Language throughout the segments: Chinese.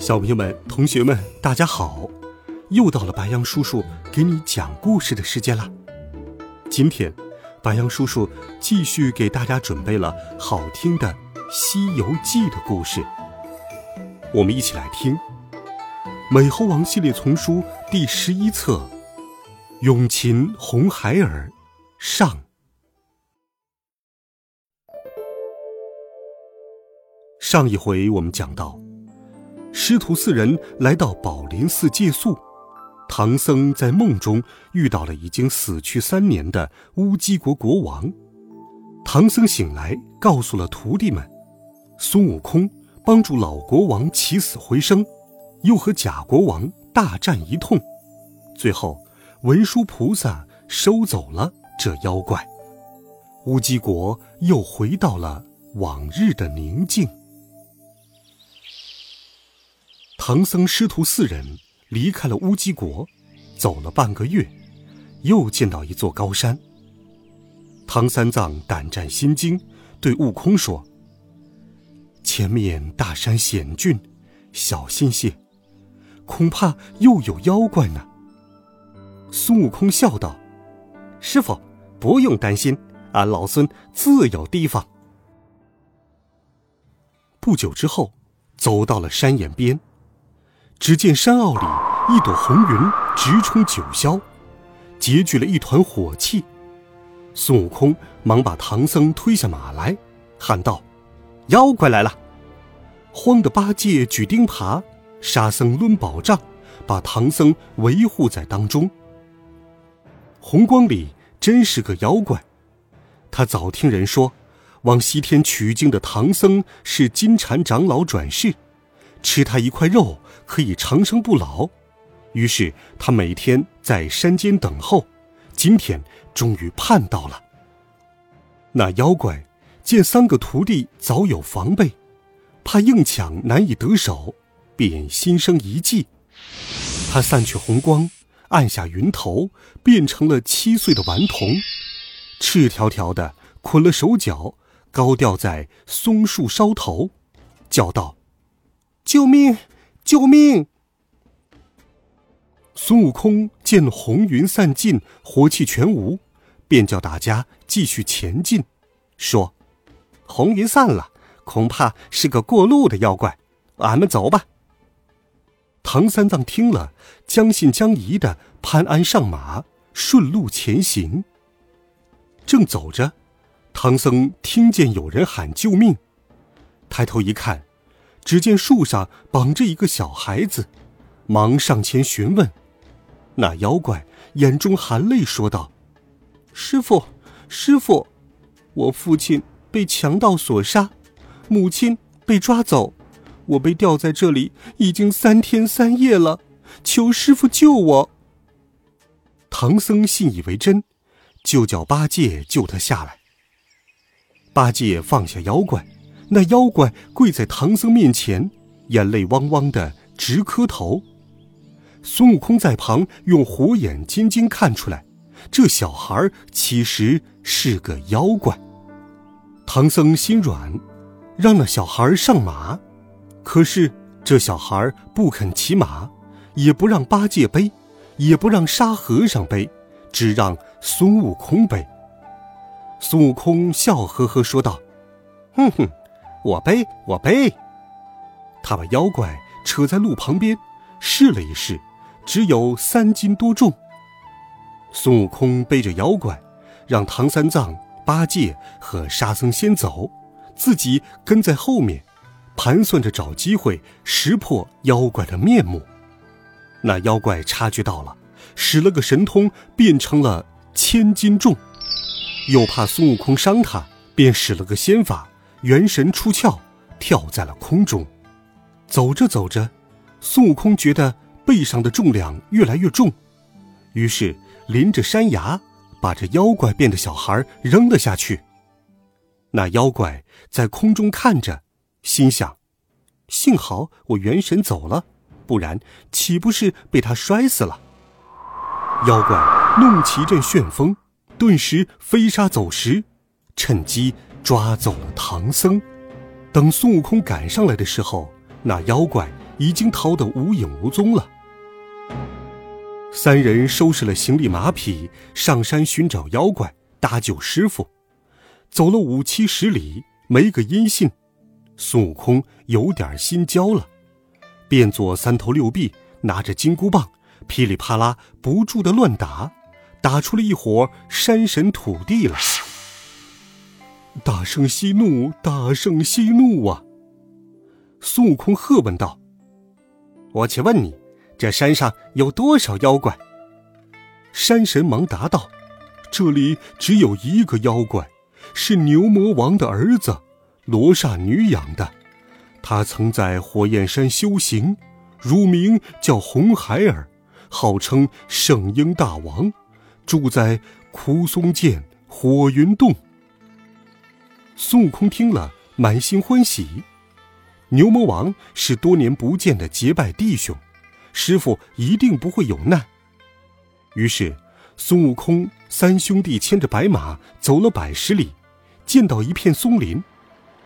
小朋友们、同学们，大家好！又到了白羊叔叔给你讲故事的时间了。今天，白羊叔叔继续给大家准备了好听的《西游记》的故事。我们一起来听《美猴王》系列丛书第十一册《永琴红孩儿》上。上一回我们讲到。师徒四人来到宝林寺借宿，唐僧在梦中遇到了已经死去三年的乌鸡国国王。唐僧醒来，告诉了徒弟们，孙悟空帮助老国王起死回生，又和假国王大战一通，最后文殊菩萨收走了这妖怪，乌鸡国又回到了往日的宁静。唐僧师徒四人离开了乌鸡国，走了半个月，又见到一座高山。唐三藏胆战心惊，对悟空说：“前面大山险峻，小心些，恐怕又有妖怪呢。”孙悟空笑道：“师傅，不用担心，俺老孙自有提防。”不久之后，走到了山岩边。只见山坳里一朵红云直冲九霄，结聚了一团火气。孙悟空忙把唐僧推下马来，喊道：“妖怪来了！”慌得八戒举钉耙，沙僧抡宝杖，把唐僧围护在当中。红光里真是个妖怪，他早听人说，往西天取经的唐僧是金蝉长老转世。吃他一块肉可以长生不老，于是他每天在山间等候。今天终于盼到了。那妖怪见三个徒弟早有防备，怕硬抢难以得手，便心生一计。他散去红光，按下云头，变成了七岁的顽童，赤条条的捆了手脚，高吊在松树梢头，叫道。救命！救命！孙悟空见红云散尽，火气全无，便叫大家继续前进，说：“红云散了，恐怕是个过路的妖怪，俺们走吧。”唐三藏听了，将信将疑的攀鞍上马，顺路前行。正走着，唐僧听见有人喊救命，抬头一看。只见树上绑着一个小孩子，忙上前询问。那妖怪眼中含泪说道：“师傅，师傅，我父亲被强盗所杀，母亲被抓走，我被吊在这里已经三天三夜了，求师傅救我。”唐僧信以为真，就叫八戒救他下来。八戒放下妖怪。那妖怪跪在唐僧面前，眼泪汪汪的直磕头。孙悟空在旁用火眼金睛看出来，这小孩其实是个妖怪。唐僧心软，让那小孩上马，可是这小孩不肯骑马，也不让八戒背，也不让沙和尚背，只让孙悟空背。孙悟空笑呵呵说道：“哼哼。”我背，我背。他把妖怪扯在路旁边，试了一试，只有三斤多重。孙悟空背着妖怪，让唐三藏、八戒和沙僧先走，自己跟在后面，盘算着找机会识破妖怪的面目。那妖怪察觉到了，使了个神通，变成了千斤重，又怕孙悟空伤他，便使了个仙法。元神出窍，跳在了空中。走着走着，孙悟空觉得背上的重量越来越重，于是临着山崖，把这妖怪变的小孩扔了下去。那妖怪在空中看着，心想：幸好我元神走了，不然岂不是被他摔死了？妖怪弄起一阵旋风，顿时飞沙走石，趁机抓走了唐僧。等孙悟空赶上来的时候，那妖怪已经逃得无影无踪了。三人收拾了行李马匹，上山寻找妖怪，搭救师傅。走了五七十里，没个音信，孙悟空有点心焦了，变作三头六臂，拿着金箍棒，噼里啪啦不住的乱打，打出了一伙山神土地来。大圣息怒，大圣息怒啊！孙悟空喝问道：“我且问你，这山上有多少妖怪？”山神忙答道：“这里只有一个妖怪。”是牛魔王的儿子，罗刹女养的。他曾在火焰山修行，乳名叫红孩儿，号称圣婴大王，住在枯松涧火云洞。孙悟空听了，满心欢喜。牛魔王是多年不见的结拜弟兄，师傅一定不会有难。于是，孙悟空三兄弟牵着白马走了百十里。见到一片松林，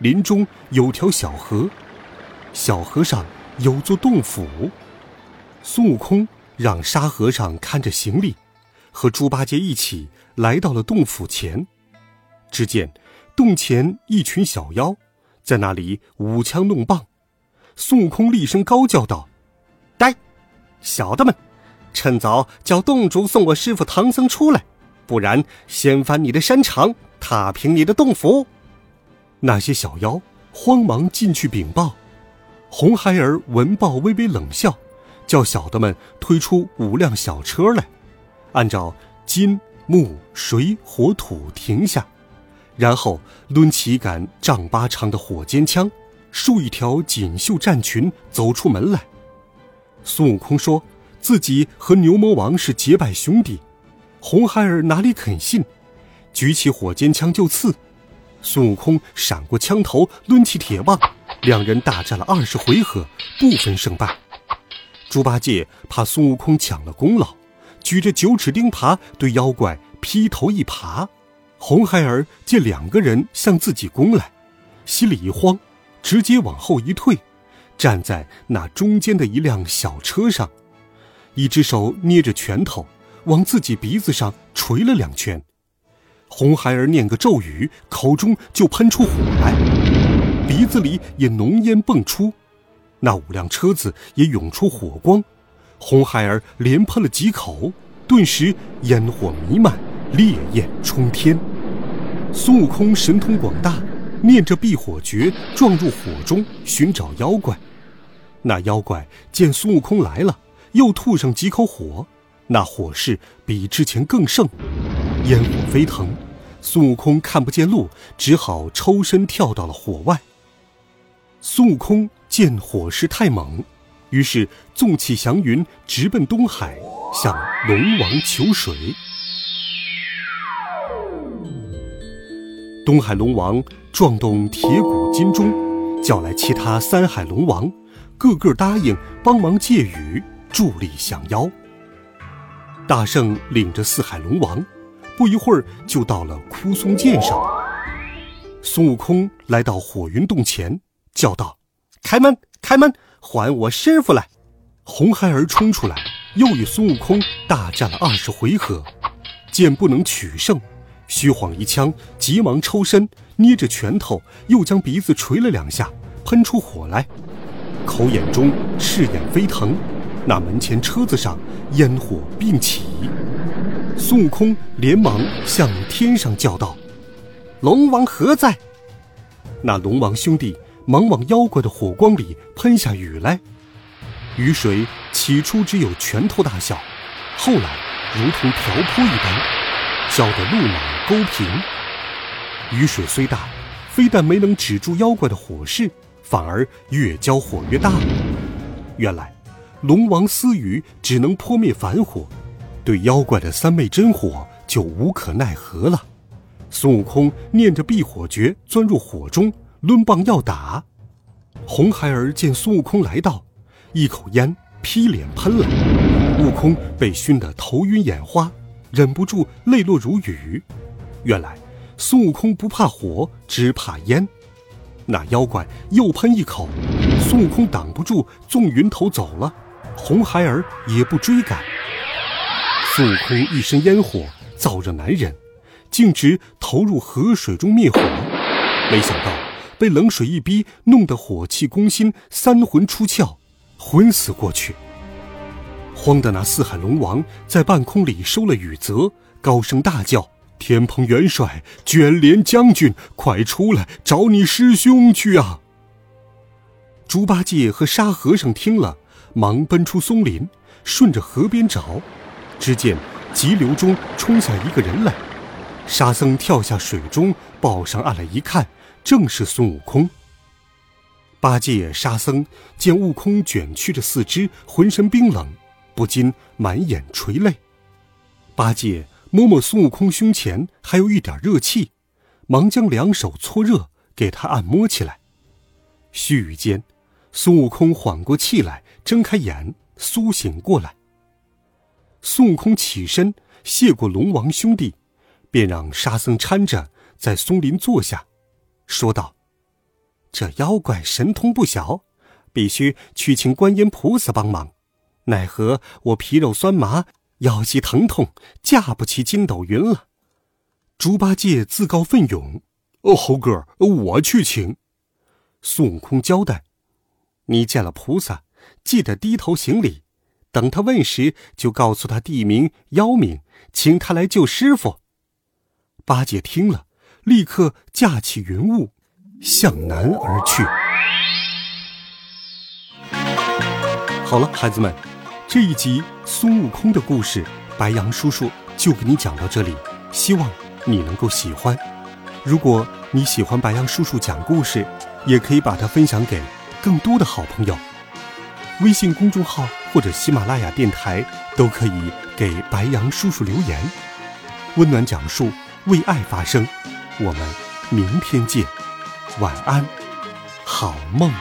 林中有条小河，小河上有座洞府。孙悟空让沙和尚看着行李，和猪八戒一起来到了洞府前。只见洞前一群小妖在那里舞枪弄棒。孙悟空厉声高叫道：“呆，小的们，趁早叫洞主送我师傅唐僧出来，不然掀翻你的山场！”踏平你的洞府！那些小妖慌忙进去禀报。红孩儿闻报，微微冷笑，叫小的们推出五辆小车来，按照金木水火土停下，然后抡起一杆丈八长的火尖枪，竖一条锦绣战裙走出门来。孙悟空说自己和牛魔王是结拜兄弟，红孩儿哪里肯信？举起火尖枪就刺，孙悟空闪过枪头，抡起铁棒，两人大战了二十回合，不分胜败。猪八戒怕孙悟空抢了功劳，举着九齿钉耙对妖怪劈头一耙。红孩儿见两个人向自己攻来，心里一慌，直接往后一退，站在那中间的一辆小车上，一只手捏着拳头，往自己鼻子上捶了两拳。红孩儿念个咒语，口中就喷出火来，鼻子里也浓烟迸出，那五辆车子也涌出火光。红孩儿连喷了几口，顿时烟火弥漫，烈焰冲天。孙悟空神通广大，念着避火诀，撞入火中寻找妖怪。那妖怪见孙悟空来了，又吐上几口火，那火势比之前更盛。烟火飞腾，孙悟空看不见路，只好抽身跳到了火外。孙悟空见火势太猛，于是纵起祥云，直奔东海，向龙王求水。东海龙王撞动铁骨金钟，叫来其他三海龙王，个个答应帮忙借雨，助力降妖。大圣领着四海龙王。不一会儿，就到了枯松涧上。孙悟空来到火云洞前，叫道：“开门，开门，还我师傅来！”红孩儿冲出来，又与孙悟空大战了二十回合，见不能取胜，虚晃一枪，急忙抽身，捏着拳头，又将鼻子捶了两下，喷出火来，口眼中赤焰飞腾，那门前车子上烟火并起。孙悟空连忙向天上叫道：“龙王何在？”那龙王兄弟忙往妖怪的火光里喷下雨来。雨水起初只有拳头大小，后来如同瓢泼一般，浇得路马沟平。雨水虽大，非但没能止住妖怪的火势，反而越浇火越大。原来，龙王私语只能扑灭凡火，对妖怪的三昧真火就无可奈何了。孙悟空念着避火诀，钻入火中，抡棒要打。红孩儿见孙悟空来到，一口烟劈脸喷了，悟空被熏得头晕眼花，忍不住泪落如雨。原来孙悟空不怕火，只怕烟。那妖怪又喷一口，孙悟空挡不住，纵云头走了。红孩儿也不追赶。孙悟空一身烟火，燥热难忍，径直投入河水中灭火。没想到被冷水一逼，弄得火气攻心，三魂出窍，昏死过去。慌的那四海龙王在半空里收了雨泽，高声大叫。天蓬元帅、卷帘将军，快出来找你师兄去啊！猪八戒和沙和尚听了，忙奔出松林，顺着河边找。只见急流中冲下一个人来，沙僧跳下水中，抱上岸来一看，正是孙悟空。八戒、沙僧见悟空卷曲着四肢，浑身冰冷，不禁满眼垂泪。八戒。摸摸孙悟空胸前还有一点热气，忙将两手搓热，给他按摩起来。须臾间，孙悟空缓过气来，睁开眼，苏醒过来。孙悟空起身谢过龙王兄弟，便让沙僧搀着在松林坐下，说道：“这妖怪神通不小，必须去请观音菩萨帮忙，奈何我皮肉酸麻。”腰膝疼痛，架不起筋斗云了。猪八戒自告奋勇：“哦，猴哥，我去请。”孙悟空交代：“你见了菩萨，记得低头行礼。等他问时，就告诉他地名、妖名，请他来救师傅。”八戒听了，立刻架起云雾，向南而去。好了，孩子们。这一集孙悟空的故事，白羊叔叔就给你讲到这里，希望你能够喜欢。如果你喜欢白羊叔叔讲故事，也可以把它分享给更多的好朋友。微信公众号或者喜马拉雅电台都可以给白羊叔叔留言。温暖讲述，为爱发声。我们明天见，晚安，好梦。